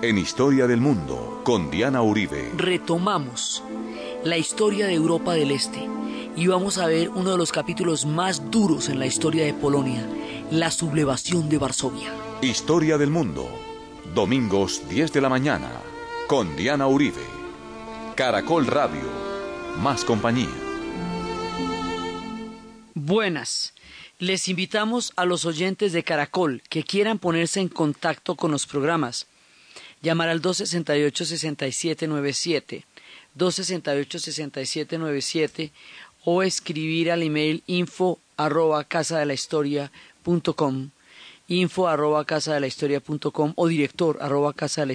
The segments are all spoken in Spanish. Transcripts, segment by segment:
en Historia del Mundo con Diana Uribe. Retomamos la historia de Europa del Este y vamos a ver uno de los capítulos más duros en la historia de Polonia, la sublevación de Varsovia. Historia del Mundo, domingos 10 de la mañana, con Diana Uribe. Caracol Radio, más compañía. Buenas. Les invitamos a los oyentes de Caracol que quieran ponerse en contacto con los programas. Llamar al 268-6797, 268-6797 o escribir al email info arroba casa de punto com, info arroba casa punto com, o director arroba casa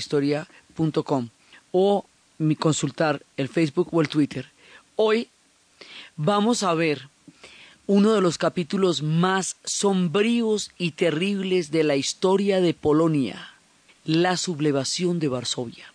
punto com, o consultar el Facebook o el Twitter. Hoy vamos a ver uno de los capítulos más sombríos y terribles de la historia de Polonia, la sublevación de Varsovia.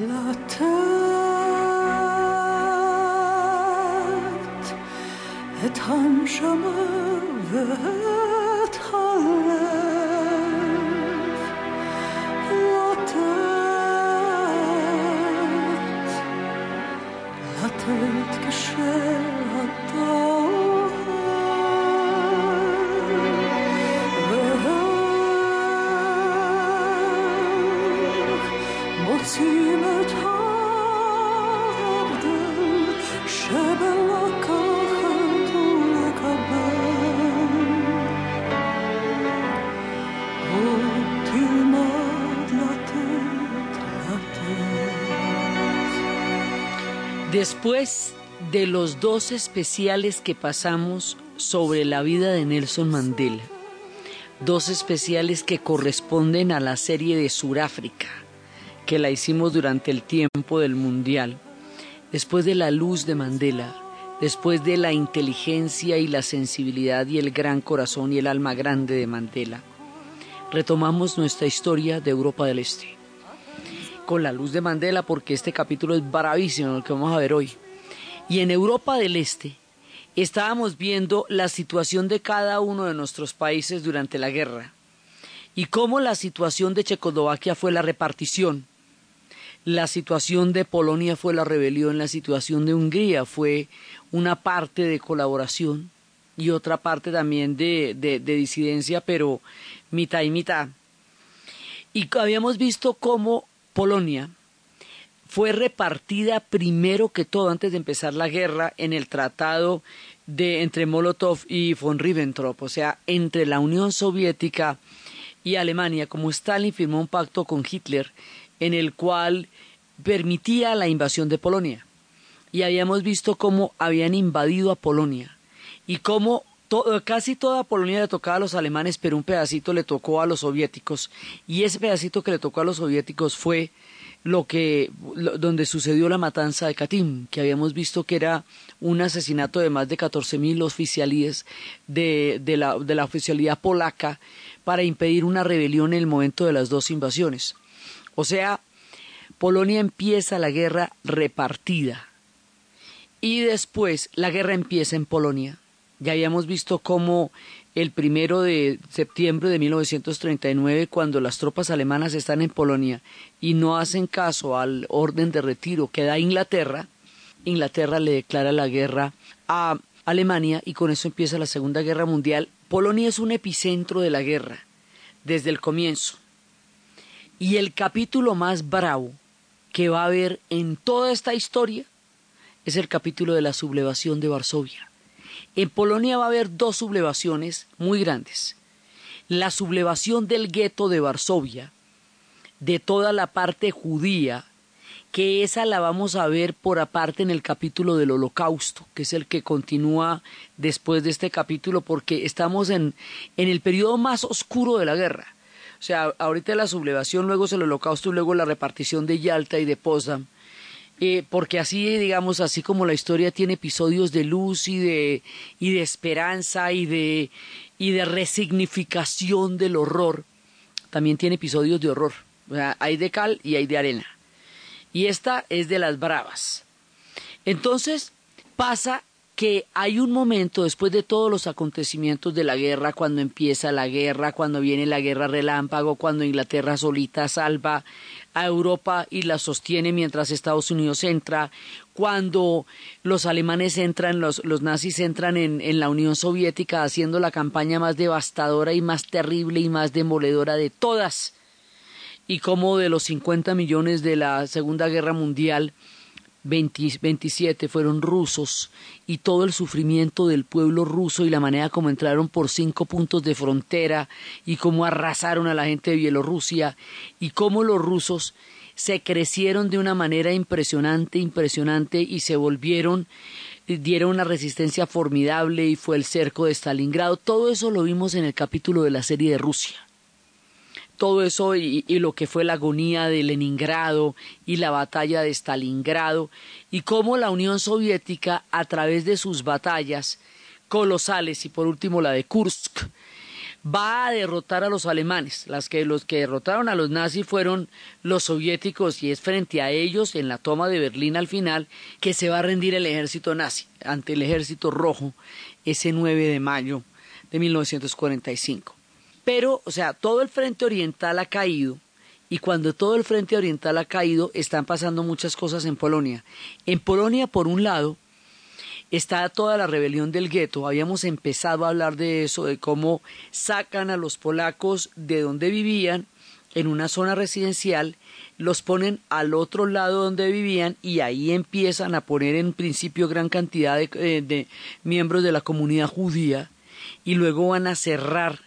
لطت اتم شما و Después de los dos especiales que pasamos sobre la vida de Nelson Mandela, dos especiales que corresponden a la serie de Suráfrica, que la hicimos durante el tiempo del Mundial, después de la luz de Mandela, después de la inteligencia y la sensibilidad y el gran corazón y el alma grande de Mandela, retomamos nuestra historia de Europa del Este con la luz de Mandela porque este capítulo es bravísimo el que vamos a ver hoy. Y en Europa del Este estábamos viendo la situación de cada uno de nuestros países durante la guerra y cómo la situación de Checoslovaquia fue la repartición, la situación de Polonia fue la rebelión, la situación de Hungría fue una parte de colaboración y otra parte también de, de disidencia, pero mitad y mitad. Y habíamos visto cómo Polonia fue repartida primero que todo antes de empezar la guerra en el tratado de entre Molotov y von Ribbentrop, o sea, entre la Unión Soviética y Alemania, como Stalin firmó un pacto con Hitler en el cual permitía la invasión de Polonia. Y habíamos visto cómo habían invadido a Polonia y cómo casi toda Polonia le tocaba a los alemanes, pero un pedacito le tocó a los soviéticos. Y ese pedacito que le tocó a los soviéticos fue lo que donde sucedió la matanza de Katyn, que habíamos visto que era un asesinato de más de 14.000 oficialíes de, de, la, de la oficialidad polaca para impedir una rebelión en el momento de las dos invasiones. O sea, Polonia empieza la guerra repartida y después la guerra empieza en Polonia ya habíamos visto cómo el primero de septiembre de 1939, cuando las tropas alemanas están en Polonia y no hacen caso al orden de retiro que da Inglaterra, Inglaterra le declara la guerra a Alemania y con eso empieza la Segunda Guerra Mundial. Polonia es un epicentro de la guerra desde el comienzo. Y el capítulo más bravo que va a haber en toda esta historia es el capítulo de la sublevación de Varsovia. En Polonia va a haber dos sublevaciones muy grandes. La sublevación del gueto de Varsovia, de toda la parte judía que esa la vamos a ver por aparte en el capítulo del holocausto, que es el que continúa después de este capítulo, porque estamos en, en el periodo más oscuro de la guerra. O sea, ahorita la sublevación, luego es el holocausto y luego la repartición de Yalta y de Potsdam. Eh, porque así, digamos, así como la historia tiene episodios de luz y de, y de esperanza y de, y de resignificación del horror, también tiene episodios de horror. O sea, hay de cal y hay de arena. Y esta es de las bravas. Entonces pasa que hay un momento después de todos los acontecimientos de la guerra, cuando empieza la guerra, cuando viene la guerra relámpago, cuando Inglaterra solita salva a Europa y la sostiene mientras Estados Unidos entra, cuando los alemanes entran, los, los nazis entran en, en la Unión Soviética haciendo la campaña más devastadora y más terrible y más demoledora de todas, y como de los 50 millones de la Segunda Guerra Mundial, 27 fueron rusos y todo el sufrimiento del pueblo ruso y la manera como entraron por cinco puntos de frontera y cómo arrasaron a la gente de Bielorrusia y cómo los rusos se crecieron de una manera impresionante, impresionante y se volvieron dieron una resistencia formidable y fue el cerco de Stalingrado. Todo eso lo vimos en el capítulo de la serie de Rusia todo eso y, lo que fue la agonía de Leningrado y la batalla de Stalingrado y cómo la Unión Soviética a través de sus batallas colosales y por último la de Kursk va a derrotar a los alemanes. Las que los que derrotaron a los nazis fueron los soviéticos y es frente a ellos en la toma de Berlín al final que se va a rendir el ejército nazi ante el ejército rojo ese 9 de mayo de 1945. Pero, o sea, todo el frente oriental ha caído y cuando todo el frente oriental ha caído están pasando muchas cosas en Polonia. En Polonia, por un lado, está toda la rebelión del gueto. Habíamos empezado a hablar de eso, de cómo sacan a los polacos de donde vivían en una zona residencial, los ponen al otro lado donde vivían y ahí empiezan a poner en principio gran cantidad de, eh, de miembros de la comunidad judía y luego van a cerrar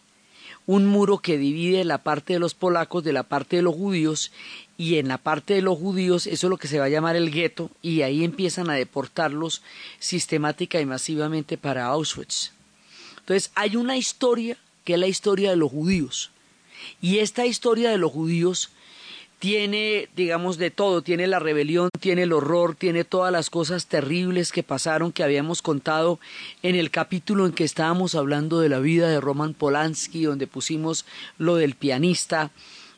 un muro que divide la parte de los polacos de la parte de los judíos y en la parte de los judíos eso es lo que se va a llamar el gueto y ahí empiezan a deportarlos sistemática y masivamente para Auschwitz. Entonces hay una historia que es la historia de los judíos y esta historia de los judíos tiene, digamos, de todo, tiene la rebelión, tiene el horror, tiene todas las cosas terribles que pasaron que habíamos contado en el capítulo en que estábamos hablando de la vida de Roman Polanski, donde pusimos lo del pianista,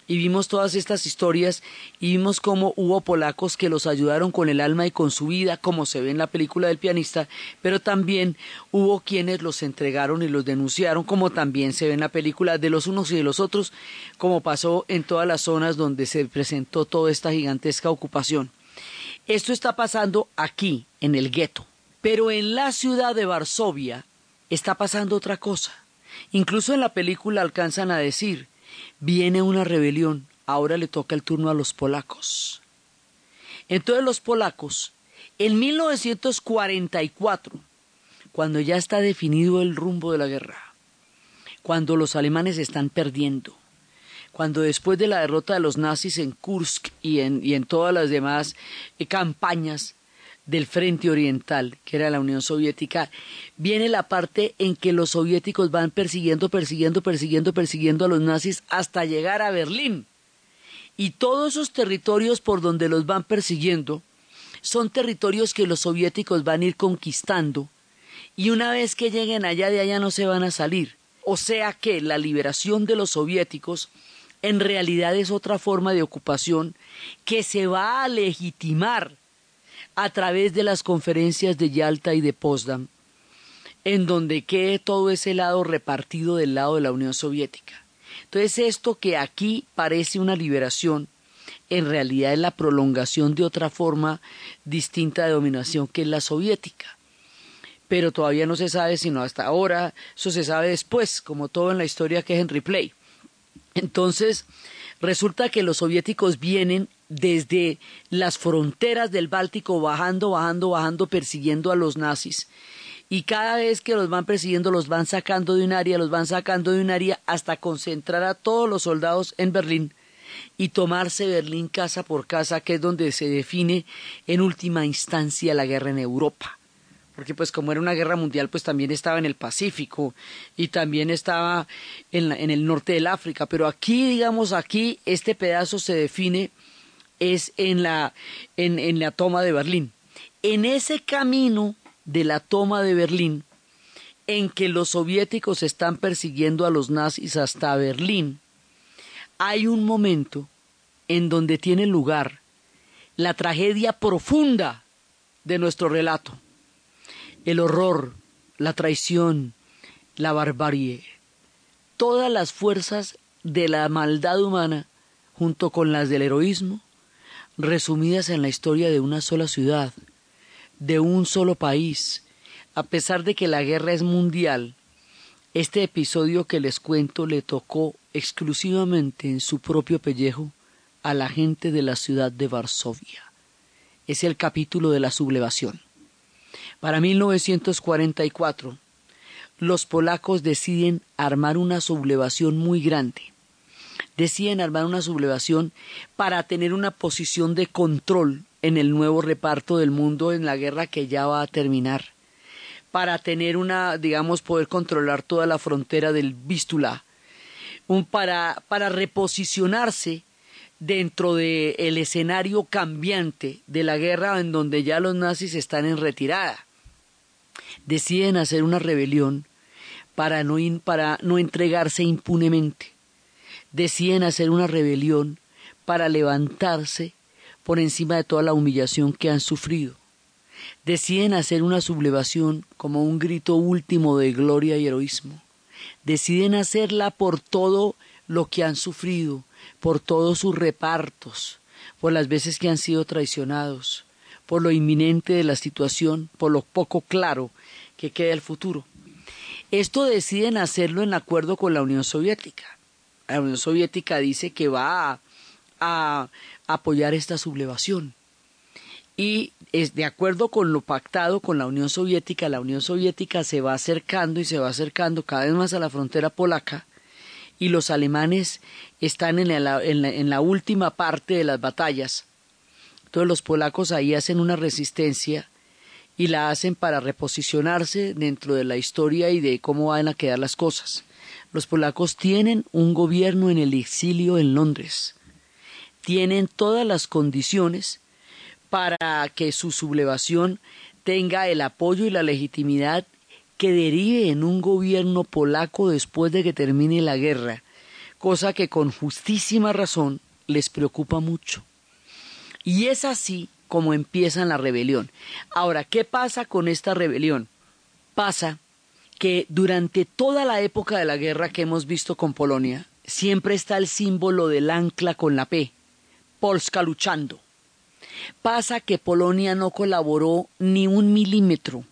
y vimos todas estas historias y vimos cómo hubo polacos que los ayudaron con el alma y con su vida, como se ve en la película del pianista, pero también hubo quienes los entregaron y los denunciaron, como también se ve en la película de los unos y de los otros, como pasó en todas las zonas donde se presentó toda esta gigantesca ocupación. Esto está pasando aquí, en el gueto, pero en la ciudad de Varsovia está pasando otra cosa. Incluso en la película alcanzan a decir viene una rebelión, ahora le toca el turno a los polacos. Entonces los polacos, en 1944, cuando ya está definido el rumbo de la guerra, cuando los alemanes están perdiendo, cuando después de la derrota de los nazis en Kursk y en, y en todas las demás eh, campañas del frente oriental, que era la Unión Soviética, viene la parte en que los soviéticos van persiguiendo, persiguiendo, persiguiendo, persiguiendo a los nazis hasta llegar a Berlín. Y todos esos territorios por donde los van persiguiendo son territorios que los soviéticos van a ir conquistando y una vez que lleguen allá de allá no se van a salir. O sea que la liberación de los soviéticos en realidad es otra forma de ocupación que se va a legitimar a través de las conferencias de Yalta y de Potsdam, en donde quede todo ese lado repartido del lado de la Unión Soviética. Entonces esto que aquí parece una liberación, en realidad es la prolongación de otra forma distinta de dominación que es la soviética. Pero todavía no se sabe sino hasta ahora, eso se sabe después, como todo en la historia que es en replay. Entonces, resulta que los soviéticos vienen desde las fronteras del Báltico bajando, bajando, bajando, persiguiendo a los nazis. Y cada vez que los van persiguiendo, los van sacando de un área, los van sacando de un área hasta concentrar a todos los soldados en Berlín, y tomarse Berlín casa por casa, que es donde se define en última instancia la guerra en Europa. Porque pues como era una guerra mundial, pues también estaba en el Pacífico y también estaba en, en el norte del África. Pero aquí, digamos, aquí este pedazo se define es en la, en, en la toma de Berlín. En ese camino de la toma de Berlín, en que los soviéticos están persiguiendo a los nazis hasta Berlín, hay un momento en donde tiene lugar la tragedia profunda de nuestro relato, el horror, la traición, la barbarie, todas las fuerzas de la maldad humana junto con las del heroísmo, resumidas en la historia de una sola ciudad, de un solo país, a pesar de que la guerra es mundial, este episodio que les cuento le tocó exclusivamente en su propio pellejo a la gente de la ciudad de Varsovia. Es el capítulo de la sublevación. Para 1944, los polacos deciden armar una sublevación muy grande. Deciden armar una sublevación para tener una posición de control en el nuevo reparto del mundo en la guerra que ya va a terminar para tener una, digamos, poder controlar toda la frontera del Vístula, un, para, para reposicionarse dentro del el escenario cambiante de la guerra en donde ya los nazis están en retirada. Deciden hacer una rebelión para no, para no entregarse impunemente. Deciden hacer una rebelión para levantarse por encima de toda la humillación que han sufrido deciden hacer una sublevación como un grito último de gloria y heroísmo. Deciden hacerla por todo lo que han sufrido, por todos sus repartos, por las veces que han sido traicionados, por lo inminente de la situación, por lo poco claro que queda el futuro. Esto deciden hacerlo en acuerdo con la Unión Soviética. La Unión Soviética dice que va a, apoyar esta sublevación y es de acuerdo con lo pactado con la Unión Soviética, la Unión Soviética se va acercando y se va acercando cada vez más a la frontera polaca y los alemanes están en la, en la, última parte de las batallas. Entonces los polacos ahí hacen una resistencia y la hacen para reposicionarse dentro de la historia y de cómo van a quedar las cosas. Los polacos tienen un gobierno en el exilio en Londres. Tienen todas las condiciones para que su sublevación tenga el apoyo y la legitimidad que derive en un gobierno polaco después de que termine la guerra, cosa que con justísima razón les preocupa mucho. Y es así como empieza la rebelión. Ahora, ¿qué pasa con esta rebelión? Pasa que durante toda la época de la guerra que hemos visto con Polonia, siempre está el símbolo del ancla con la P, Polska luchando. Pasa que Polonia no colaboró ni un milímetro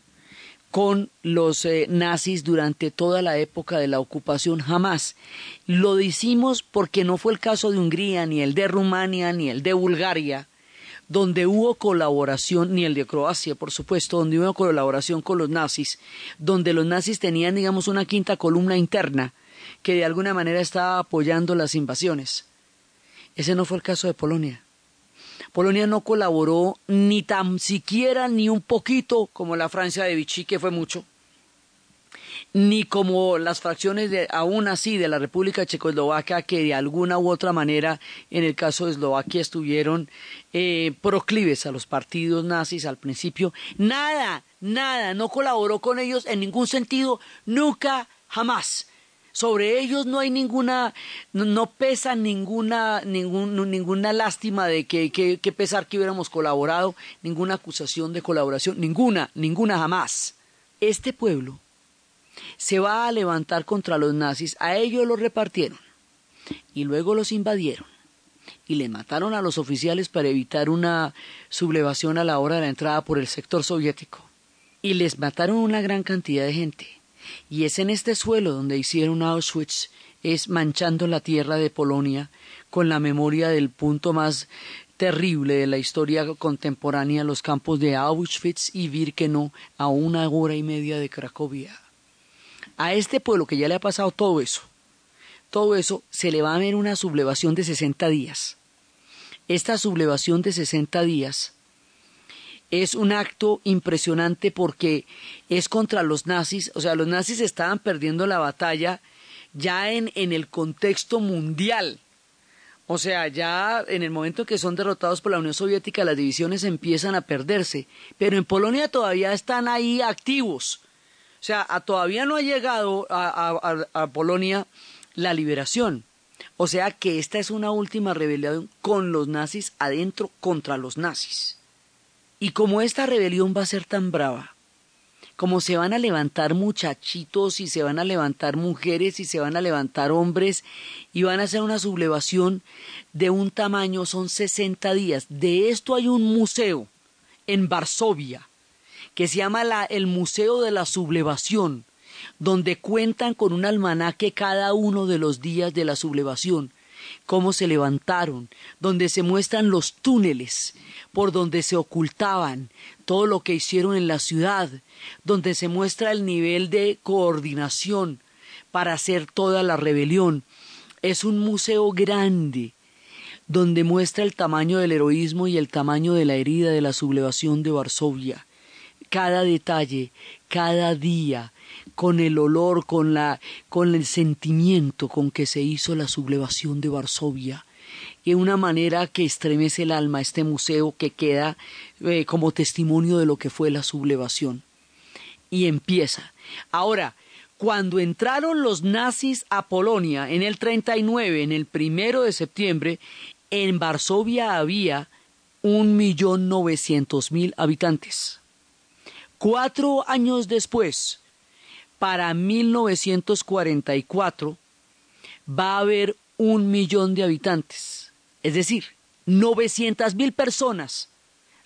con los eh, nazis durante toda la época de la ocupación, jamás. Lo decimos porque no fue el caso de Hungría, ni el de Rumania, ni el de Bulgaria, donde hubo colaboración, ni el de Croacia, por supuesto, donde hubo colaboración con los nazis, donde los nazis tenían, digamos, una quinta columna interna que de alguna manera estaba apoyando las invasiones. Ese no fue el caso de Polonia. Polonia no colaboró ni tan siquiera ni un poquito como la Francia de Vichy, que fue mucho, ni como las fracciones de, aún así de la República Checoslovaca que de alguna u otra manera en el caso de Eslovaquia estuvieron eh, proclives a los partidos nazis al principio. Nada, nada, no colaboró con ellos en ningún sentido, nunca, jamás. Sobre ellos no hay ninguna, no, pesa ninguna, ninguna lástima de que, que, pesar que hubiéramos colaborado, ninguna acusación de colaboración, ninguna, ninguna jamás. Este pueblo se va a levantar contra los nazis, a ellos los repartieron y luego los invadieron y le mataron a los oficiales para evitar una sublevación a la hora de la entrada por el sector soviético. Y les mataron una gran cantidad de gente. Y es en este suelo donde hicieron Auschwitz, es manchando la tierra de Polonia con la memoria del punto más terrible de la historia contemporánea, los campos de Auschwitz y Birkenau, a una hora y media de Cracovia. A este pueblo que ya le ha pasado todo eso, todo eso, se le va a ver una sublevación de 60 días. Esta sublevación de 60 días es un acto impresionante porque es contra los nazis, o sea, los nazis estaban perdiendo la batalla ya en, en el contexto mundial. O sea, ya en el momento que son derrotados por la Unión Soviética, las divisiones empiezan a perderse, pero en Polonia todavía están ahí activos. O sea, todavía no ha llegado a, a Polonia la liberación. O sea que esta es una última rebelión con los nazis adentro contra los nazis. Y como esta rebelión va a ser tan brava, como se van a levantar muchachitos y se van a levantar mujeres y se van a levantar hombres y van a hacer una sublevación de un tamaño, son 60 días. De esto hay un museo en Varsovia que se llama la, el Museo de la Sublevación, donde cuentan con un almanaque cada uno de los días de la sublevación, cómo se levantaron, donde se muestran los túneles por donde se ocultaban, todo lo que hicieron en la ciudad, donde se muestra el nivel de coordinación para hacer toda la rebelión. Es un museo grande, donde muestra el tamaño del heroísmo y el tamaño de la herida de la sublevación de Varsovia. Cada detalle, cada día, con el olor, con, la, con el sentimiento con que se hizo la sublevación de Varsovia, de una manera que estremece el alma este museo que queda eh, como testimonio de lo que fue la sublevación. Y empieza. Ahora, cuando entraron los nazis a Polonia en el 39, en el primero de septiembre, en Varsovia había un millón novecientos mil habitantes. Cuatro años después, para 1944 va a haber un millón de habitantes. Es decir, 900 mil personas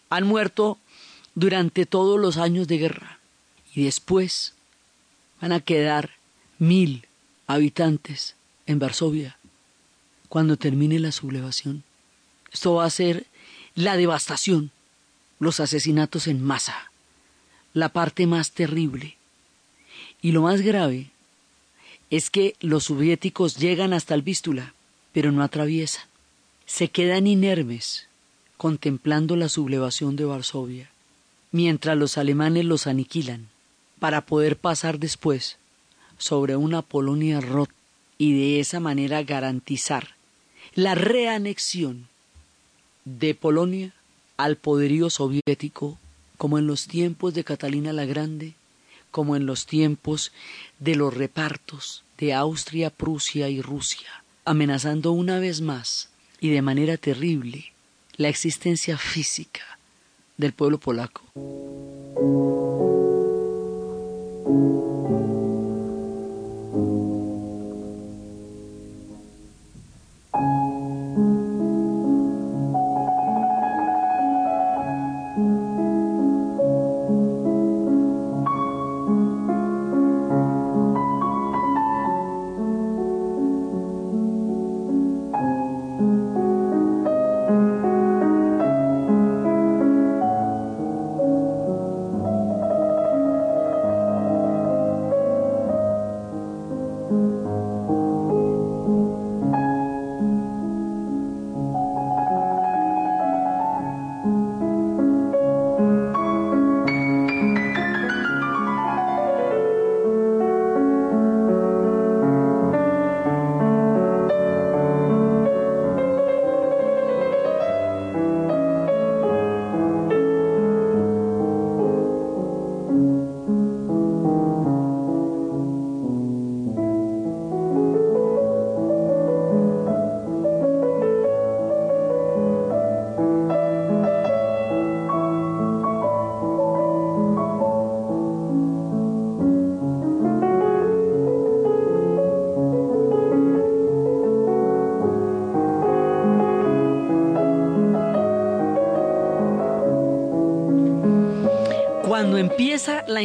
han muerto durante todos los años de guerra. Y después van a quedar mil habitantes en Varsovia cuando termine la sublevación. Esto va a ser la devastación, los asesinatos en masa, la parte más terrible y lo más grave es que los soviéticos llegan hasta el Vístula, pero no atraviesan. Se quedan inermes contemplando la sublevación de Varsovia, mientras los alemanes los aniquilan, para poder pasar después sobre una Polonia rota y de esa manera garantizar la reanexión de Polonia al poderío soviético como en los tiempos de Catalina la Grande como en los tiempos de los repartos de Austria, Prusia y Rusia, amenazando una vez más y de manera terrible la existencia física del pueblo polaco.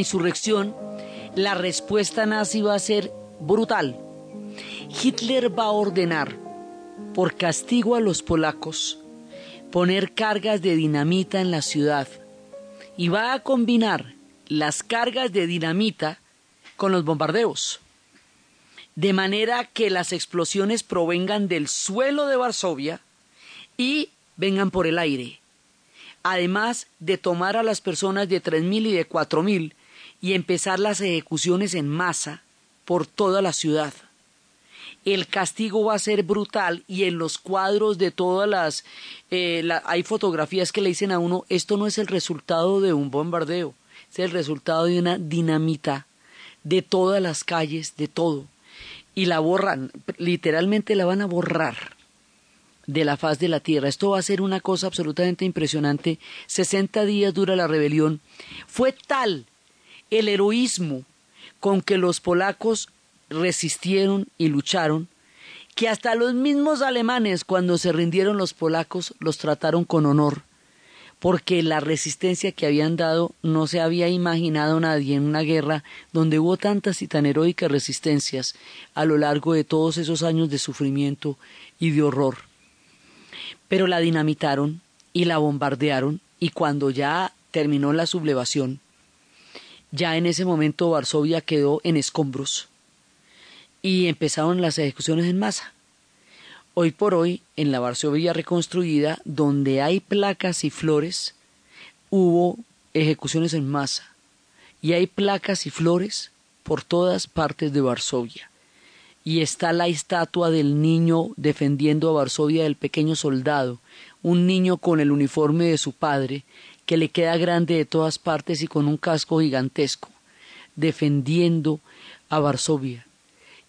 Insurrección, la respuesta nazi va a ser brutal. Hitler va a ordenar, por castigo a los polacos, poner cargas de dinamita en la ciudad y va a combinar las cargas de dinamita con los bombardeos. de manera que las explosiones provengan del suelo de Varsovia y vengan por el aire. Además de tomar a las personas de 3.000 y de 4.000 y empezar las ejecuciones en masa por toda la ciudad. El castigo va a ser brutal y en los cuadros de todas las... Eh, hay fotografías que le dicen a uno, esto no es el resultado de un bombardeo, es el resultado de una dinamita de todas las calles, de todo. Y la borran, literalmente la van a borrar de la faz de la tierra. Esto va a ser una cosa absolutamente impresionante. 60 días dura la rebelión. Fue tal el heroísmo con que los polacos resistieron y lucharon, que hasta los mismos alemanes, cuando se rindieron los polacos, los trataron con honor, porque la resistencia que habían dado no se había imaginado nadie en una guerra donde hubo tantas y tan heroicas resistencias a lo largo de todos esos años de sufrimiento y de horror. Pero la dinamitaron y la bombardearon y cuando ya terminó la sublevación, ya en ese momento Varsovia quedó en escombros y empezaron las ejecuciones en masa. Hoy por hoy, en la Varsovia reconstruida, donde hay placas y flores, hubo ejecuciones en masa. Y hay placas y flores por todas partes de Varsovia. Y está la estatua del niño defendiendo a Varsovia del pequeño soldado, un niño con el uniforme de su padre, que le queda grande de todas partes y con un casco gigantesco, defendiendo a Varsovia.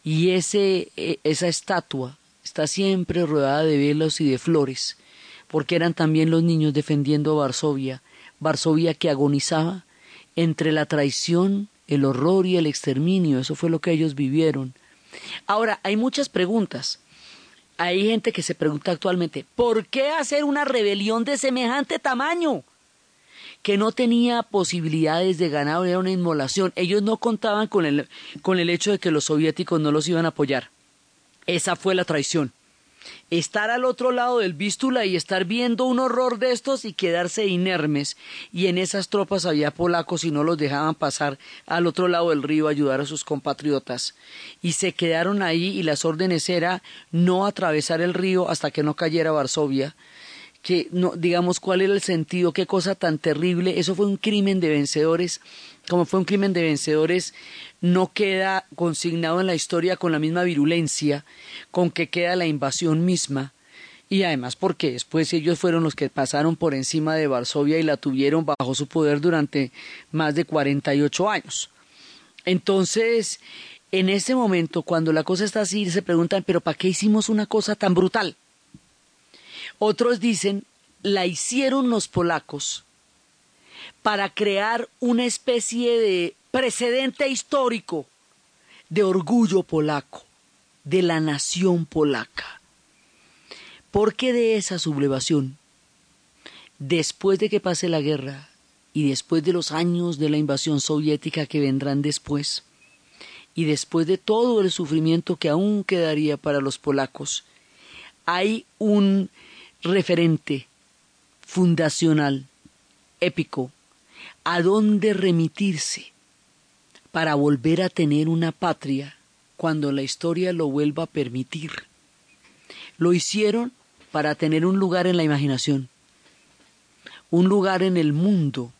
Y ese, e, esa estatua está siempre rodeada de velos y de flores, porque eran también los niños defendiendo a Varsovia, Varsovia que agonizaba entre la traición, el horror y el exterminio, eso fue lo que ellos vivieron. Ahora, hay muchas preguntas. Hay gente que se pregunta actualmente, ¿por qué hacer una rebelión de semejante tamaño? Que no tenía posibilidades de ganar, era una inmolación. Ellos no contaban con el, con el hecho de que los soviéticos no los iban a apoyar. Esa fue la traición. Estar al otro lado del vístula y estar viendo un horror de estos y quedarse inermes. Y en esas tropas había polacos y no los dejaban pasar al otro lado del río a ayudar a sus compatriotas. Y se quedaron ahí y las órdenes era no atravesar el río hasta que no cayera Varsovia, que no digamos cuál era el sentido, qué cosa tan terrible, eso fue un crimen de vencedores, como fue un crimen de vencedores, no queda consignado en la historia con la misma virulencia con que queda la invasión misma, y además porque después ellos fueron los que pasaron por encima de Varsovia y la tuvieron bajo su poder durante más de 48 años. Entonces, en ese momento, cuando la cosa está así, se preguntan, pero ¿para qué hicimos una cosa tan brutal? Otros dicen, la hicieron los polacos para crear una especie de precedente histórico de orgullo polaco, de la nación polaca. ¿Por qué de esa sublevación? Después de que pase la guerra y después de los años de la invasión soviética que vendrán después, y después de todo el sufrimiento que aún quedaría para los polacos, hay un referente fundacional, épico, a dónde remitirse para volver a tener una patria cuando la historia lo vuelva a permitir. Lo hicieron para tener un lugar en la imaginación, un lugar en el mundo,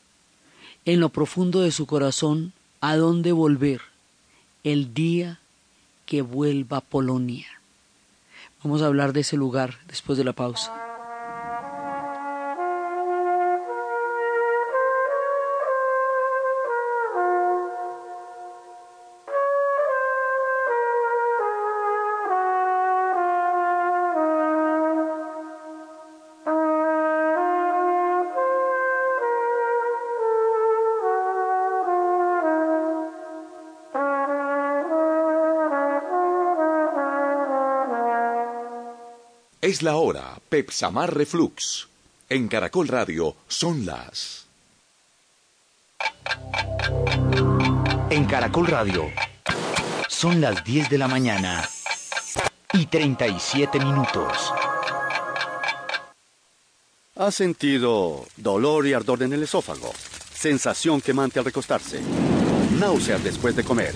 en lo profundo de su corazón, a dónde volver el día que vuelva a Polonia. Vamos a hablar de ese lugar después de la pausa. Es la hora, Pepsamar Reflux. En Caracol Radio son las... En Caracol Radio son las 10 de la mañana y 37 minutos. ¿Ha sentido dolor y ardor en el esófago? Sensación quemante al recostarse náuseas después de comer.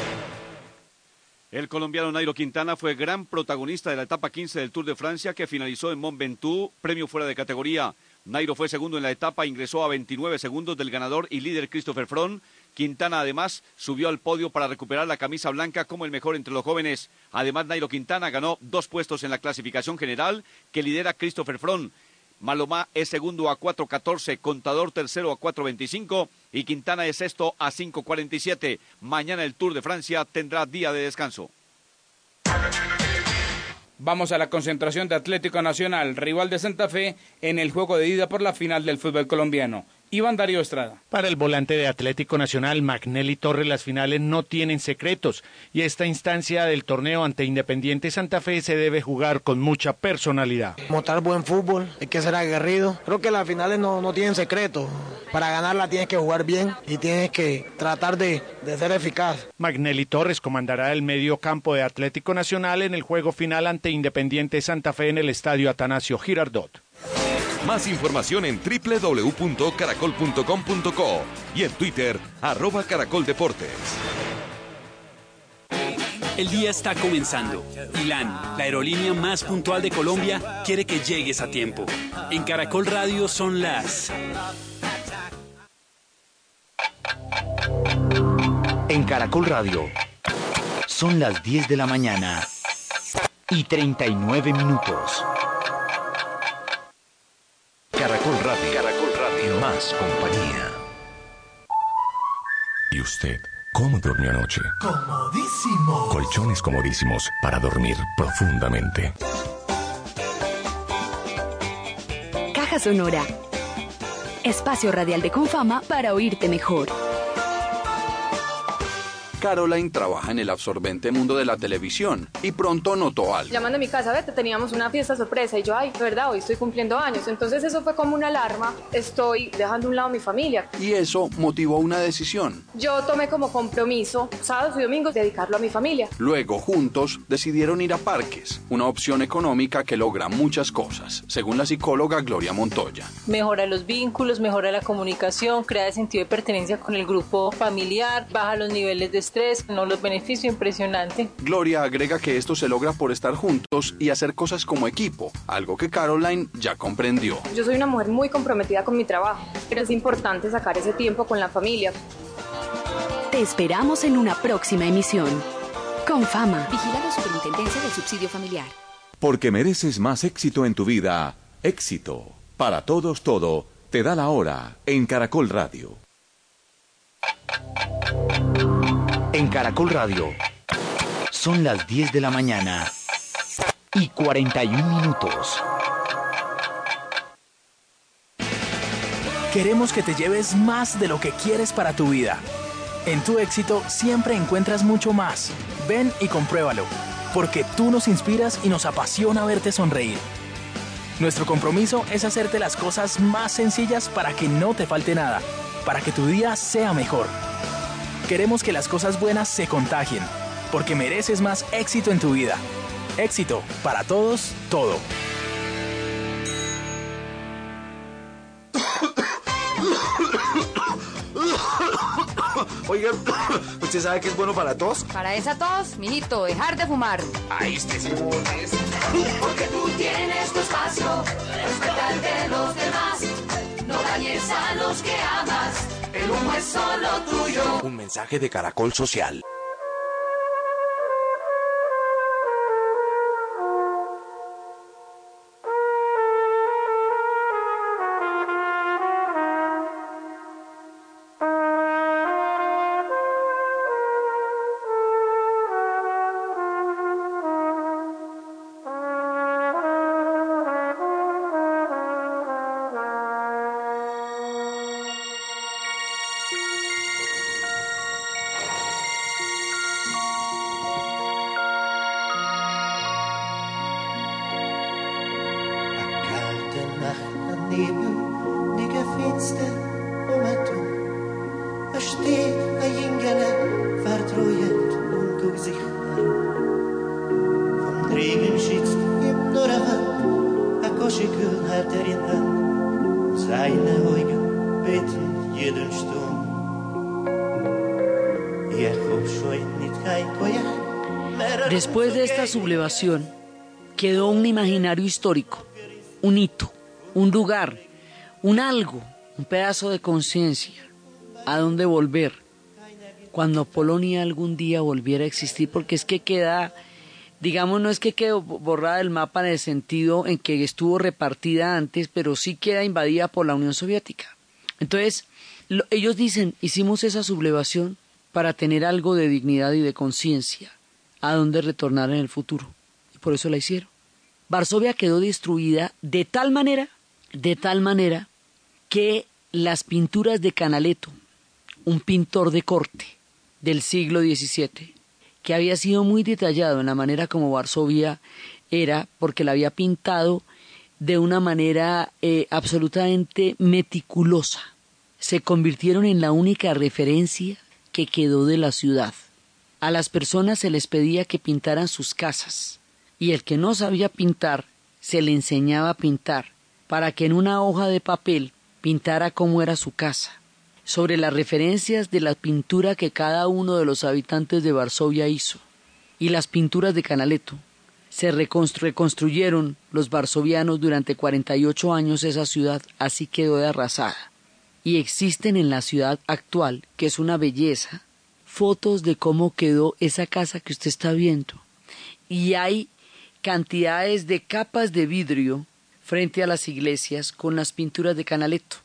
El colombiano Nairo Quintana fue gran protagonista de la etapa 15 del Tour de Francia que finalizó en Mont Ventoux, premio fuera de categoría. Nairo fue segundo en la etapa, ingresó a 29 segundos del ganador y líder Christopher Froome. Quintana además subió al podio para recuperar la camisa blanca como el mejor entre los jóvenes. Además, Nairo Quintana ganó dos puestos en la clasificación general que lidera Christopher Froome. Malomá es segundo a 4.14, Contador tercero a 4.25 y Quintana es sexto a 5.47. Mañana el Tour de Francia tendrá día de descanso. Vamos a la concentración de Atlético Nacional, rival de Santa Fe, en el juego de ida por la final del fútbol colombiano. Iván Darío Estrada. Para el volante de Atlético Nacional, Magnelli Torres, las finales no tienen secretos y esta instancia del torneo ante Independiente Santa Fe se debe jugar con mucha personalidad. Montar buen fútbol, hay que ser aguerrido. Creo que las finales no, no tienen secretos. Para ganarla tienes que jugar bien y tienes que tratar de, de ser eficaz. Magnelli Torres comandará el medio campo de Atlético Nacional en el juego final ante Independiente Santa Fe en el estadio Atanasio Girardot. Más información en www.caracol.com.co y en Twitter, arroba caracoldeportes. El día está comenzando y LAN, la aerolínea más puntual de Colombia, quiere que llegues a tiempo. En Caracol Radio son las... En Caracol Radio son las 10 de la mañana y 39 minutos. Caracol Radio. Caracol Radio. Más compañía. ¿Y usted cómo durmió anoche? Comodísimo. Colchones comodísimos para dormir profundamente. Caja Sonora. Espacio radial de Confama para oírte mejor. Caroline trabaja en el absorbente mundo de la televisión y pronto notó algo. Llamando a mi casa, vete, teníamos una fiesta sorpresa y yo, ay, verdad, hoy estoy cumpliendo años. Entonces eso fue como una alarma, estoy dejando a un lado a mi familia. Y eso motivó una decisión. Yo tomé como compromiso, sábados y domingos, dedicarlo a mi familia. Luego, juntos, decidieron ir a parques, una opción económica que logra muchas cosas, según la psicóloga Gloria Montoya. Mejora los vínculos, mejora la comunicación, crea sentido de pertenencia con el grupo familiar, baja los niveles de estrés, no los beneficio impresionante. Gloria agrega que esto se logra por estar juntos y hacer cosas como equipo, algo que Caroline ya comprendió. Yo soy una mujer muy comprometida con mi trabajo, pero es importante sacar ese tiempo con la familia. Te esperamos en una próxima emisión. Con fama. Vigilado Superintendencia del Subsidio Familiar. Porque mereces más éxito en tu vida. Éxito. Para todos todo. Te da la hora en Caracol Radio. En Caracol Radio son las 10 de la mañana y 41 minutos. Queremos que te lleves más de lo que quieres para tu vida. En tu éxito siempre encuentras mucho más. Ven y compruébalo, porque tú nos inspiras y nos apasiona verte sonreír. Nuestro compromiso es hacerte las cosas más sencillas para que no te falte nada, para que tu día sea mejor. Queremos que las cosas buenas se contagien, porque mereces más éxito en tu vida. Éxito, para todos, todo. Oiga, ¿usted sabe que es bueno para tos? Para esa tos, mijito, dejar de fumar. Ahí este sí. Porque tú tienes tu espacio, respeta el de los demás. No dañes a los que amas, el humo es solo tuyo. Un mensaje de Caracol Social. Sublevación, quedó un imaginario histórico, un hito, un lugar, un algo, un pedazo de conciencia, a dónde volver cuando Polonia algún día volviera a existir, porque es que queda, digamos, no es que quedó borrada del mapa en el sentido en que estuvo repartida antes, pero sí queda invadida por la Unión Soviética. Entonces, ellos dicen, hicimos esa sublevación para tener algo de dignidad y de conciencia a dónde retornar en el futuro. Y por eso la hicieron. Varsovia quedó destruida de tal manera, de tal manera, que las pinturas de Canaletto, un pintor de corte del siglo XVII, que había sido muy detallado en la manera como Varsovia era, porque la había pintado de una manera eh, absolutamente meticulosa, se convirtieron en la única referencia que quedó de la ciudad. A las personas se les pedía que pintaran sus casas, y el que no sabía pintar se le enseñaba a pintar, para que en una hoja de papel pintara cómo era su casa, sobre las referencias de la pintura que cada uno de los habitantes de Varsovia hizo, y las pinturas de Canaletto. Se reconstruyeron los varsovianos durante 48 años esa ciudad, así quedó de arrasada. Y existen en la ciudad actual, que es una belleza, fotos de cómo quedó esa casa que usted está viendo. Y hay cantidades de capas de vidrio frente a las iglesias con las pinturas de Canaletto,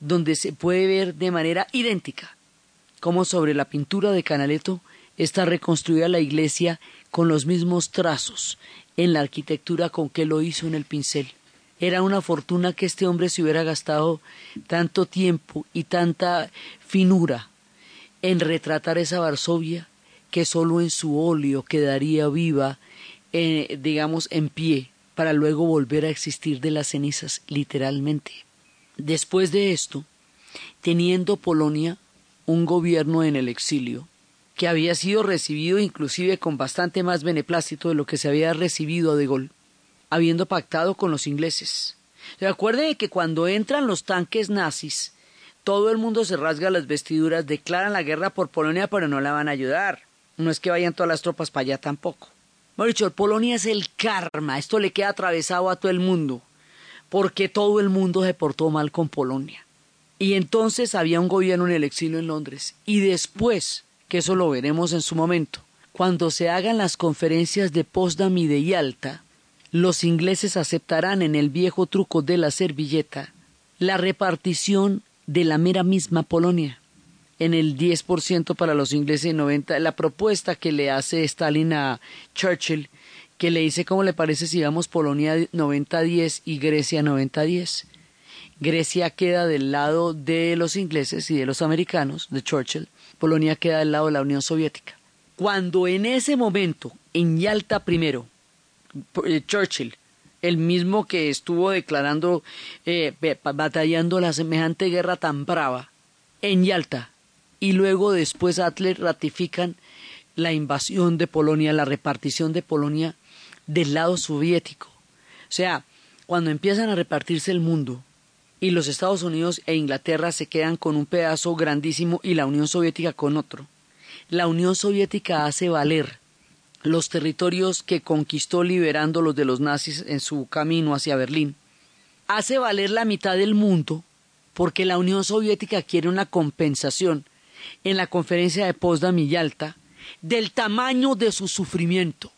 donde se puede ver de manera idéntica cómo sobre la pintura de Canaletto está reconstruida la iglesia con los mismos trazos en la arquitectura con que lo hizo en el pincel. Era una fortuna que este hombre se hubiera gastado tanto tiempo y tanta finura en retratar esa Varsovia que solo en su óleo quedaría viva, eh, digamos, en pie, para luego volver a existir de las cenizas, literalmente. Después de esto, teniendo Polonia un gobierno en el exilio, que había sido recibido inclusive con bastante más beneplácito de lo que se había recibido a De Gaulle, habiendo pactado con los ingleses. Recuerden que cuando entran los tanques nazis, todo el mundo se rasga las vestiduras, declaran la guerra por Polonia, pero no la van a ayudar. No es que vayan todas las tropas para allá tampoco. Dicho, Polonia es el karma, esto le queda atravesado a todo el mundo, porque todo el mundo se portó mal con Polonia. Y entonces había un gobierno en el exilio en Londres, y después, que eso lo veremos en su momento, cuando se hagan las conferencias de Potsdam y de Yalta, los ingleses aceptarán en el viejo truco de la servilleta la repartición de la mera misma Polonia. En el 10% para los ingleses y 90%, la propuesta que le hace Stalin a Churchill, que le dice cómo le parece si vamos Polonia 90-10 y Grecia 90-10. Grecia queda del lado de los ingleses y de los americanos, de Churchill. Polonia queda del lado de la Unión Soviética. Cuando en ese momento, en Yalta primero, eh, Churchill el mismo que estuvo declarando, eh, batallando la semejante guerra tan brava en Yalta, y luego después Atler ratifican la invasión de Polonia, la repartición de Polonia del lado soviético. O sea, cuando empiezan a repartirse el mundo y los Estados Unidos e Inglaterra se quedan con un pedazo grandísimo y la Unión Soviética con otro, la Unión Soviética hace valer los territorios que conquistó liberándolos de los nazis en su camino hacia Berlín. Hace valer la mitad del mundo porque la Unión Soviética quiere una compensación en la conferencia de Potsdam y Yalta del tamaño de su sufrimiento.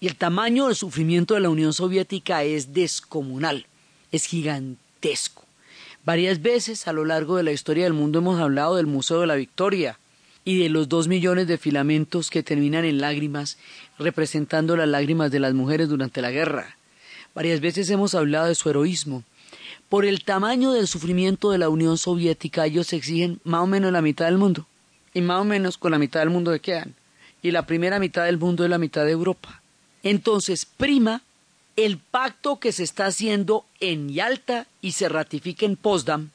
Y el tamaño del sufrimiento de la Unión Soviética es descomunal, es gigantesco. Varias veces a lo largo de la historia del mundo hemos hablado del Museo de la Victoria, y de los dos millones de filamentos que terminan en lágrimas, representando las lágrimas de las mujeres durante la guerra. Varias veces hemos hablado de su heroísmo. Por el tamaño del sufrimiento de la Unión Soviética, ellos exigen más o menos la mitad del mundo. Y más o menos con la mitad del mundo de quedan. Y la primera mitad del mundo es la mitad de Europa. Entonces, prima el pacto que se está haciendo en Yalta y se ratifica en Potsdam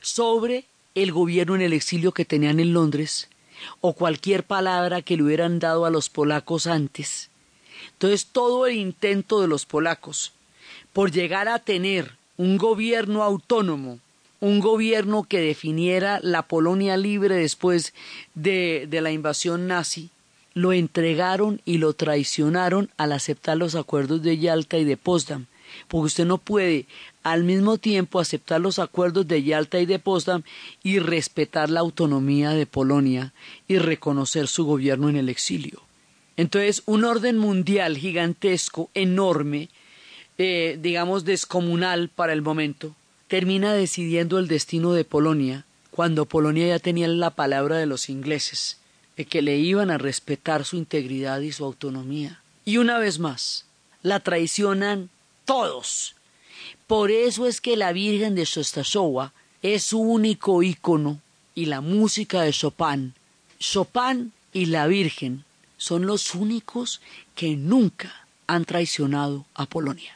sobre el gobierno en el exilio que tenían en Londres o cualquier palabra que le hubieran dado a los polacos antes. Entonces todo el intento de los polacos por llegar a tener un gobierno autónomo, un gobierno que definiera la Polonia libre después de, de la invasión nazi, lo entregaron y lo traicionaron al aceptar los acuerdos de Yalta y de Potsdam, porque usted no puede al mismo tiempo aceptar los acuerdos de Yalta y de Potsdam y respetar la autonomía de Polonia y reconocer su gobierno en el exilio. Entonces, un orden mundial gigantesco, enorme, eh, digamos descomunal para el momento, termina decidiendo el destino de Polonia cuando Polonia ya tenía la palabra de los ingleses, de que le iban a respetar su integridad y su autonomía. Y una vez más, la traicionan todos. Por eso es que la Virgen de Shostasowa es su único ícono y la música de Chopin. Chopin y la Virgen son los únicos que nunca han traicionado a Polonia.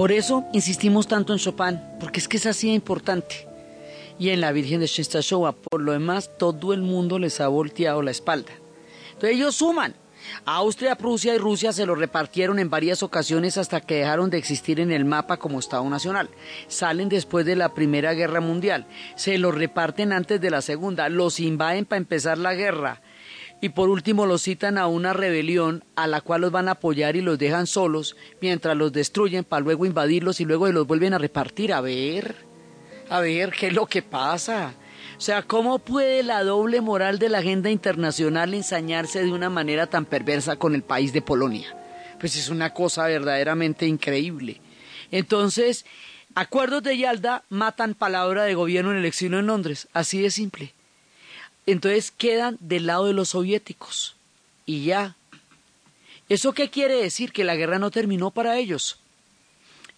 Por eso insistimos tanto en Chopin, porque es que es así importante. Y en la Virgen de Czestochowa, por lo demás, todo el mundo les ha volteado la espalda. Entonces ellos suman. Austria, Prusia y Rusia se lo repartieron en varias ocasiones hasta que dejaron de existir en el mapa como Estado Nacional. Salen después de la Primera Guerra Mundial. Se lo reparten antes de la Segunda. Los invaden para empezar la guerra y por último los citan a una rebelión a la cual los van a apoyar y los dejan solos mientras los destruyen para luego invadirlos y luego los vuelven a repartir. A ver, a ver, ¿qué es lo que pasa? O sea, ¿cómo puede la doble moral de la agenda internacional ensañarse de una manera tan perversa con el país de Polonia? Pues es una cosa verdaderamente increíble. Entonces, acuerdos de Yalda matan palabra de gobierno en el exilio en Londres, así de simple entonces quedan del lado de los soviéticos. Y ya. ¿Eso qué quiere decir? Que la guerra no terminó para ellos.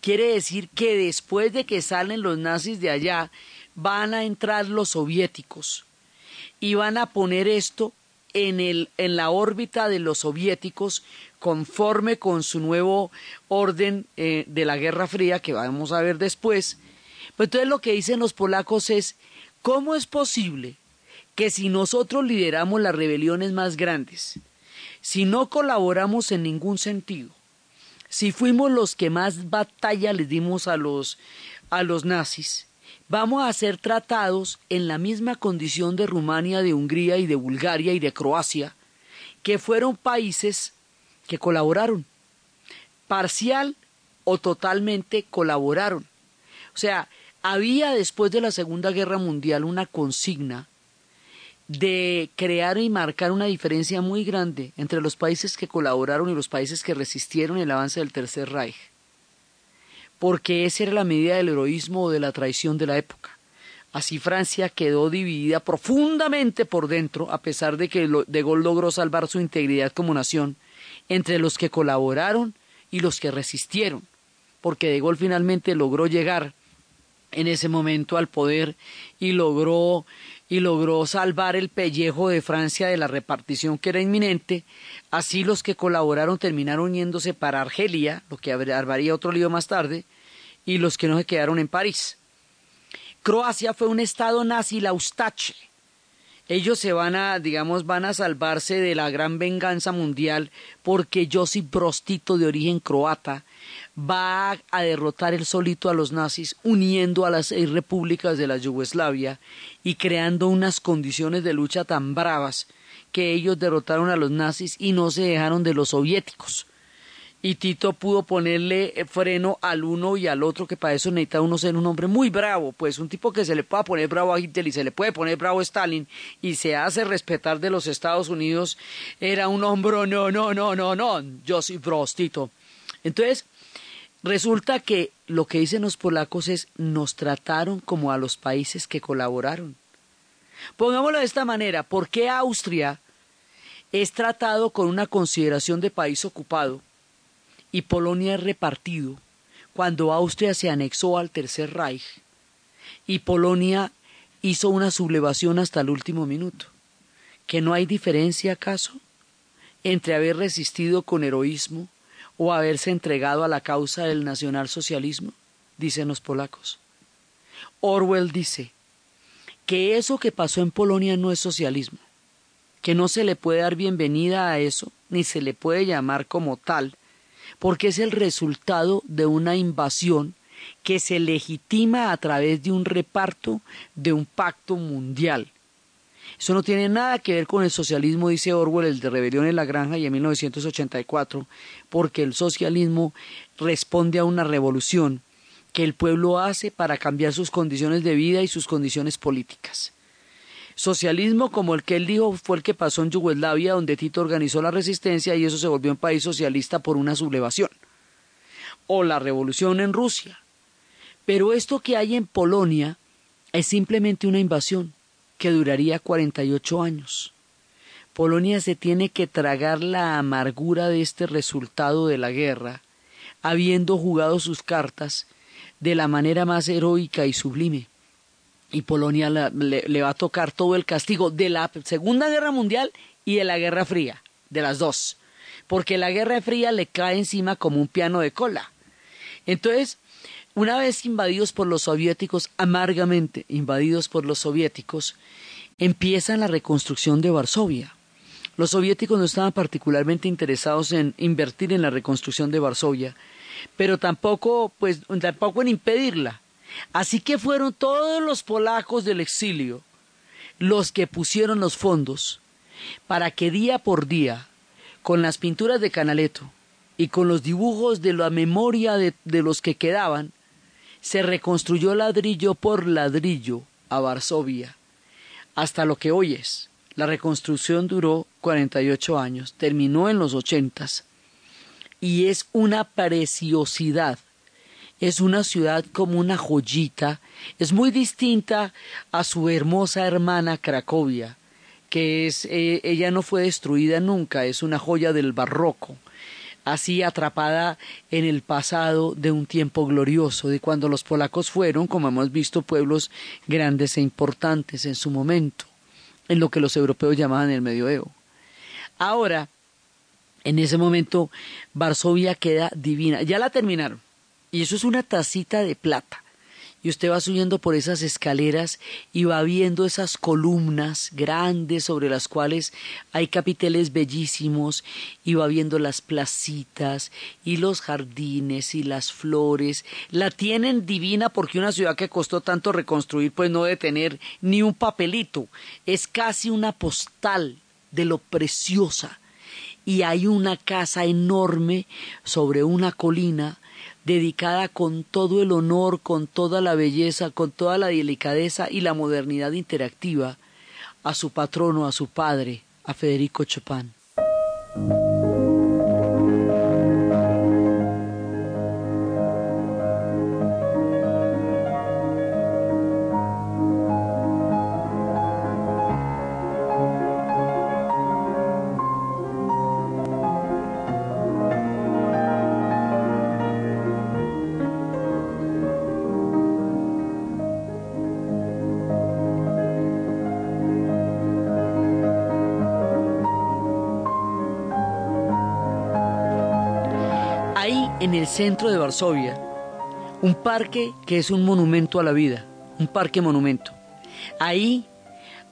Quiere decir que después de que salen los nazis de allá, van a entrar los soviéticos y van a poner esto en, el, en la órbita de los soviéticos conforme con su nuevo orden eh, de la Guerra Fría que vamos a ver después. Pues entonces lo que dicen los polacos es, ¿cómo es posible que si nosotros lideramos las rebeliones más grandes, si no colaboramos en ningún sentido, si fuimos los que más batalla les dimos a los, a los nazis, vamos a ser tratados en la misma condición de Rumania, de Hungría y de Bulgaria y de Croacia, que fueron países que colaboraron, parcial o totalmente colaboraron. O sea, había después de la Segunda Guerra Mundial una consigna de crear y marcar una diferencia muy grande entre los países que colaboraron y los países que resistieron el avance del Tercer Reich. Porque esa era la medida del heroísmo o de la traición de la época. Así Francia quedó dividida profundamente por dentro, a pesar de que De Gaulle logró salvar su integridad como nación, entre los que colaboraron y los que resistieron, porque De Gaulle finalmente logró llegar en ese momento al poder y logró y logró salvar el pellejo de Francia de la repartición que era inminente. Así los que colaboraron terminaron yéndose para Argelia, lo que armaría otro lío más tarde, y los que no se quedaron en París. Croacia fue un estado nazi laustache. Ellos se van a, digamos, van a salvarse de la gran venganza mundial porque Josip Broz Tito, de origen croata, va a derrotar el solito a los nazis, uniendo a las seis repúblicas de la Yugoslavia y creando unas condiciones de lucha tan bravas que ellos derrotaron a los nazis y no se dejaron de los soviéticos y Tito pudo ponerle freno al uno y al otro, que para eso necesita uno ser un hombre muy bravo, pues un tipo que se le pueda poner bravo a Hitler y se le puede poner bravo a Stalin y se hace respetar de los Estados Unidos, era un hombre, no, no, no, no, no, Joseph Broz, Tito. Entonces, resulta que lo que dicen los polacos es, nos trataron como a los países que colaboraron. Pongámoslo de esta manera, ¿por qué Austria es tratado con una consideración de país ocupado? y Polonia es repartido cuando Austria se anexó al Tercer Reich y Polonia hizo una sublevación hasta el último minuto. ¿Que no hay diferencia acaso entre haber resistido con heroísmo o haberse entregado a la causa del nacionalsocialismo? Dicen los polacos. Orwell dice que eso que pasó en Polonia no es socialismo, que no se le puede dar bienvenida a eso, ni se le puede llamar como tal, porque es el resultado de una invasión que se legitima a través de un reparto de un pacto mundial. Eso no tiene nada que ver con el socialismo, dice Orwell, el de Rebelión en la Granja y en 1984, porque el socialismo responde a una revolución que el pueblo hace para cambiar sus condiciones de vida y sus condiciones políticas. Socialismo como el que él dijo fue el que pasó en Yugoslavia, donde Tito organizó la resistencia y eso se volvió un país socialista por una sublevación. O la revolución en Rusia. Pero esto que hay en Polonia es simplemente una invasión que duraría 48 años. Polonia se tiene que tragar la amargura de este resultado de la guerra, habiendo jugado sus cartas de la manera más heroica y sublime y Polonia le, va a tocar todo el castigo de la Segunda Guerra Mundial y de la Guerra Fría, de las dos, porque la Guerra Fría le cae encima como un piano de cola. Entonces, una vez invadidos por los soviéticos, amargamente invadidos por los soviéticos, empieza la reconstrucción de Varsovia. Los soviéticos no estaban particularmente interesados en invertir en la reconstrucción de Varsovia, pero tampoco, pues, tampoco en impedirla Así que fueron todos los polacos del exilio los que pusieron los fondos para que día por día, con las pinturas de Canaletto y con los dibujos de la memoria de, los que quedaban, se reconstruyó ladrillo por ladrillo a Varsovia, hasta lo que hoy es. La reconstrucción duró 48 años, terminó en los ochentas, y es una preciosidad es una ciudad como una joyita, es muy distinta a su hermosa hermana Cracovia, que es, eh, ella no fue destruida nunca, es una joya del barroco, así atrapada en el pasado de un tiempo glorioso, de cuando los polacos fueron, como hemos visto, pueblos grandes e importantes en su momento, en lo que los europeos llamaban el medioevo. Ahora, en ese momento, Varsovia queda divina. Ya la terminaron. Y eso es una tacita de plata. Y usted va subiendo por esas escaleras y va viendo esas columnas grandes sobre las cuales hay capiteles bellísimos y va viendo las placitas y los jardines y las flores. La tienen divina porque una ciudad que costó tanto reconstruir pues no debe tener ni un papelito. Es casi una postal de lo preciosa. Y hay una casa enorme sobre una colina dedicada con todo el honor, con toda la belleza, con toda la delicadeza y la modernidad interactiva a su patrono, a su padre, a Federico Chopin. Centro de Varsovia un parque que es un monumento a la vida, un parque monumento. Ahí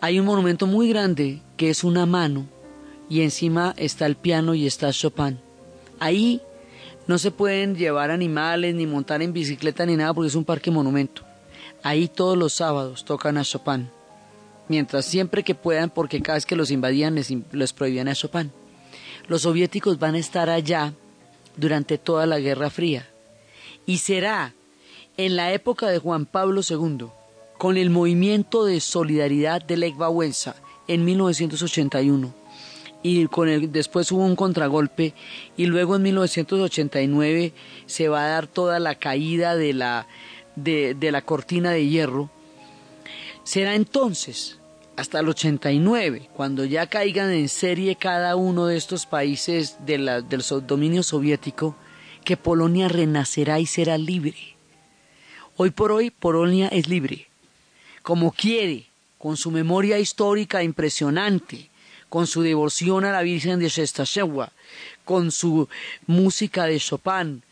hay un monumento muy grande que es una mano y encima está el piano y está Chopin. Ahí no se pueden llevar animales ni montar en bicicleta ni nada porque es un parque monumento. Ahí todos los sábados tocan a Chopin. Mientras siempre que puedan, porque cada vez que los invadían les, les prohibían a Chopin. Los soviéticos van a estar allá durante toda la Guerra Fría. Y será en la época de Juan Pablo II, con el movimiento de solidaridad de Lech Wałęsa en 1981, y con el, después hubo un contragolpe y luego en 1989 se va a dar toda la caída de la, de, de la cortina de hierro. Será entonces, hasta el 89, cuando ya caigan en serie cada uno de estos países del dominio soviético, que Polonia renacerá y será libre. Hoy por hoy Polonia es libre, como quiere, con su memoria histórica impresionante, con su devoción a la Virgen de Shestachewa, con su música de Chopin,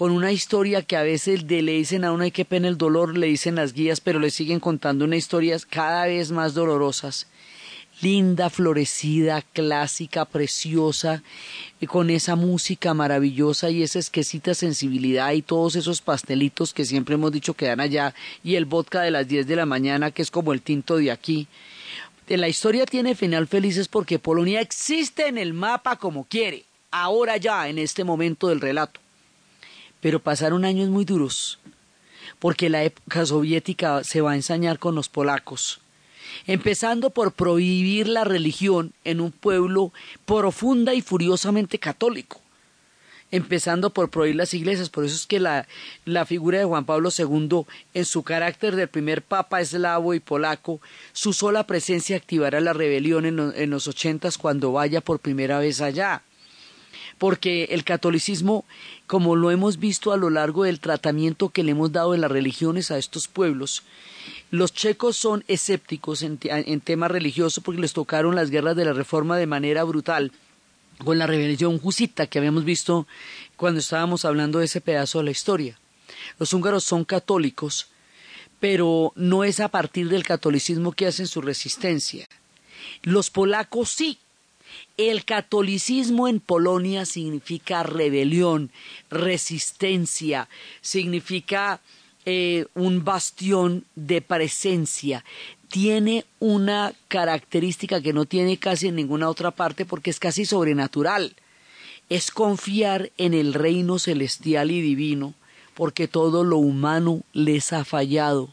con una historia que a veces le dicen a uno hay que pena el dolor, le dicen las guías, pero le siguen contando unas historias cada vez más dolorosas. Linda, florecida, clásica, preciosa, y con esa música maravillosa y esa exquisita sensibilidad y todos esos pastelitos que siempre hemos dicho que dan allá, y el vodka de las 10 de la mañana que es como el tinto de aquí. La historia tiene final felices porque Polonia existe en el mapa como quiere, ahora ya, en este momento del relato. Pero pasaron años muy duros, porque la época soviética se va a ensañar con los polacos, empezando por prohibir la religión en un pueblo profunda y furiosamente católico, empezando por prohibir las iglesias. Por eso es que la, la figura de Juan Pablo II, en su carácter del primer papa eslavo y polaco, su sola presencia activará la rebelión en, en los ochentas cuando vaya por primera vez allá porque el catolicismo, como lo hemos visto a lo largo del tratamiento que le hemos dado en las religiones a estos pueblos, los checos son escépticos en, en tema religioso porque les tocaron las guerras de la reforma de manera brutal con la rebelión jusita que habíamos visto cuando estábamos hablando de ese pedazo de la historia. Los húngaros son católicos, pero no es a partir del catolicismo que hacen su resistencia. Los polacos sí, el catolicismo en Polonia significa rebelión, resistencia, significa eh, un bastión de presencia. Tiene una característica que no tiene casi en ninguna otra parte porque es casi sobrenatural. Es confiar en el reino celestial y divino porque todo lo humano les ha fallado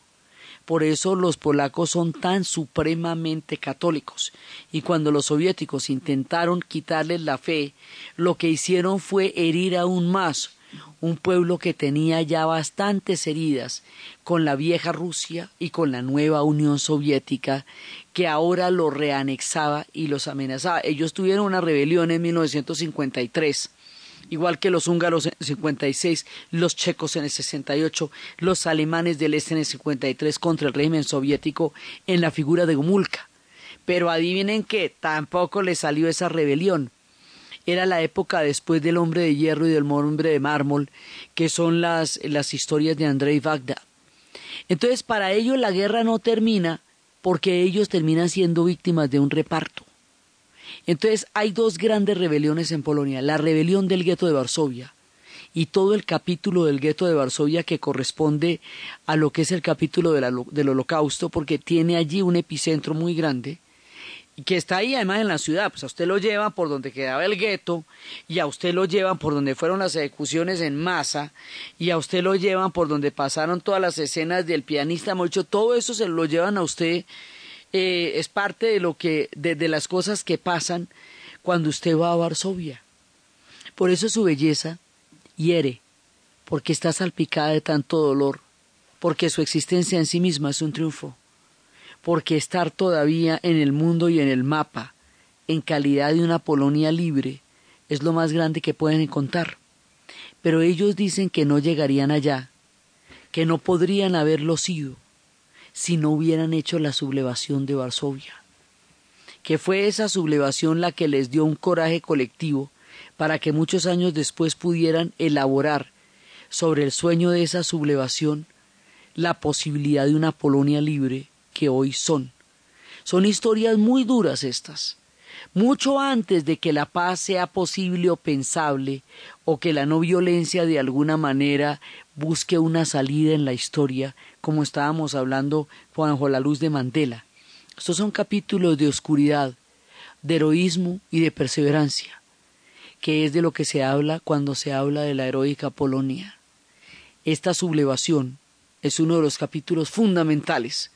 por eso los polacos son tan supremamente católicos. Y cuando los soviéticos intentaron quitarles la fe, lo que hicieron fue herir aún más un pueblo que tenía ya bastantes heridas con la vieja Rusia y con la nueva Unión Soviética, que ahora los reanexaba y los amenazaba. Ellos tuvieron una rebelión en 1953 igual que los húngaros en el 56, los checos en el 68, los alemanes del este en el 53 contra el régimen soviético en la figura de Gomulka. Pero adivinen que tampoco le salió esa rebelión. Era la época después del hombre de hierro y del hombre de mármol, que son las, las historias de Andrei Bagda. Entonces, para ellos la guerra no termina porque ellos terminan siendo víctimas de un reparto. Entonces hay dos grandes rebeliones en Polonia, la rebelión del gueto de Varsovia y todo el capítulo del gueto de Varsovia que corresponde a lo que es el capítulo del holocausto, porque tiene allí un epicentro muy grande y que está ahí además en la ciudad, pues a usted lo llevan por donde quedaba el gueto y a usted lo llevan por donde fueron las ejecuciones en masa y a usted lo llevan por donde pasaron todas las escenas del pianista Mocho, todo eso se lo llevan a usted eh, es parte de lo que de, de las cosas que pasan cuando usted va a Varsovia. Por eso su belleza hiere, porque está salpicada de tanto dolor, porque su existencia en sí misma es un triunfo, porque estar todavía en el mundo y en el mapa, en calidad de una Polonia libre, es lo más grande que pueden encontrar. Pero ellos dicen que no llegarían allá, que no podrían haberlo sido, si no hubieran hecho la sublevación de Varsovia, que fue esa sublevación la que les dio un coraje colectivo para que muchos años después pudieran elaborar sobre el sueño de esa sublevación la posibilidad de una Polonia libre que hoy son. Son historias muy duras estas. Mucho antes de que la paz sea posible o pensable, o que la no violencia de alguna manera busque una salida en la historia, como estábamos hablando bajo la luz de Mandela. Estos son capítulos de oscuridad, de heroísmo y de perseverancia, que es de lo que se habla cuando se habla de la heroica Polonia. Esta sublevación es uno de los capítulos fundamentales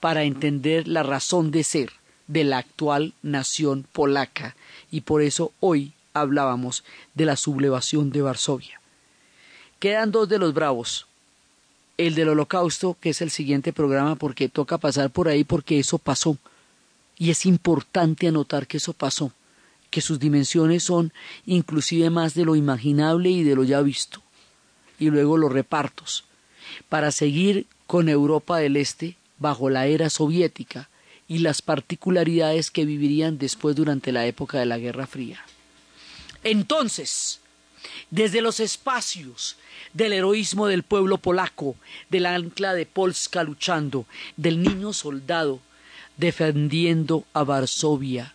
para entender la razón de ser de la actual nación polaca y por eso hoy hablábamos de la sublevación de Varsovia. Quedan dos de los bravos. El del holocausto, que es el siguiente programa porque toca pasar por ahí porque eso pasó. Y es importante anotar que eso pasó, que sus dimensiones son inclusive más de lo imaginable y de lo ya visto. Y luego los repartos. Para seguir con Europa del Este bajo la era soviética, y las particularidades que vivirían después durante la época de la Guerra Fría. Entonces, desde los espacios del heroísmo del pueblo polaco, del ancla de Polska luchando, del niño soldado defendiendo a Varsovia,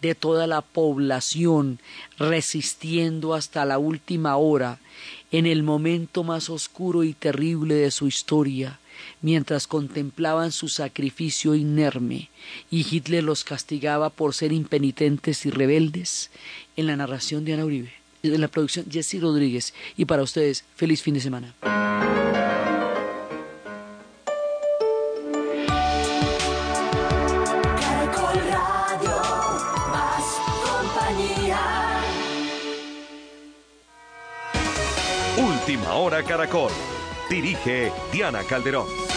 de toda la población resistiendo hasta la última hora, en el momento más oscuro y terrible de su historia, mientras contemplaban su sacrificio inerme y Hitler los castigaba por ser impenitentes y rebeldes, en la narración de Ana Uribe, en la producción Jesse Rodríguez y para ustedes, feliz fin de semana. Última hora Caracol. Dirige Diana Calderón.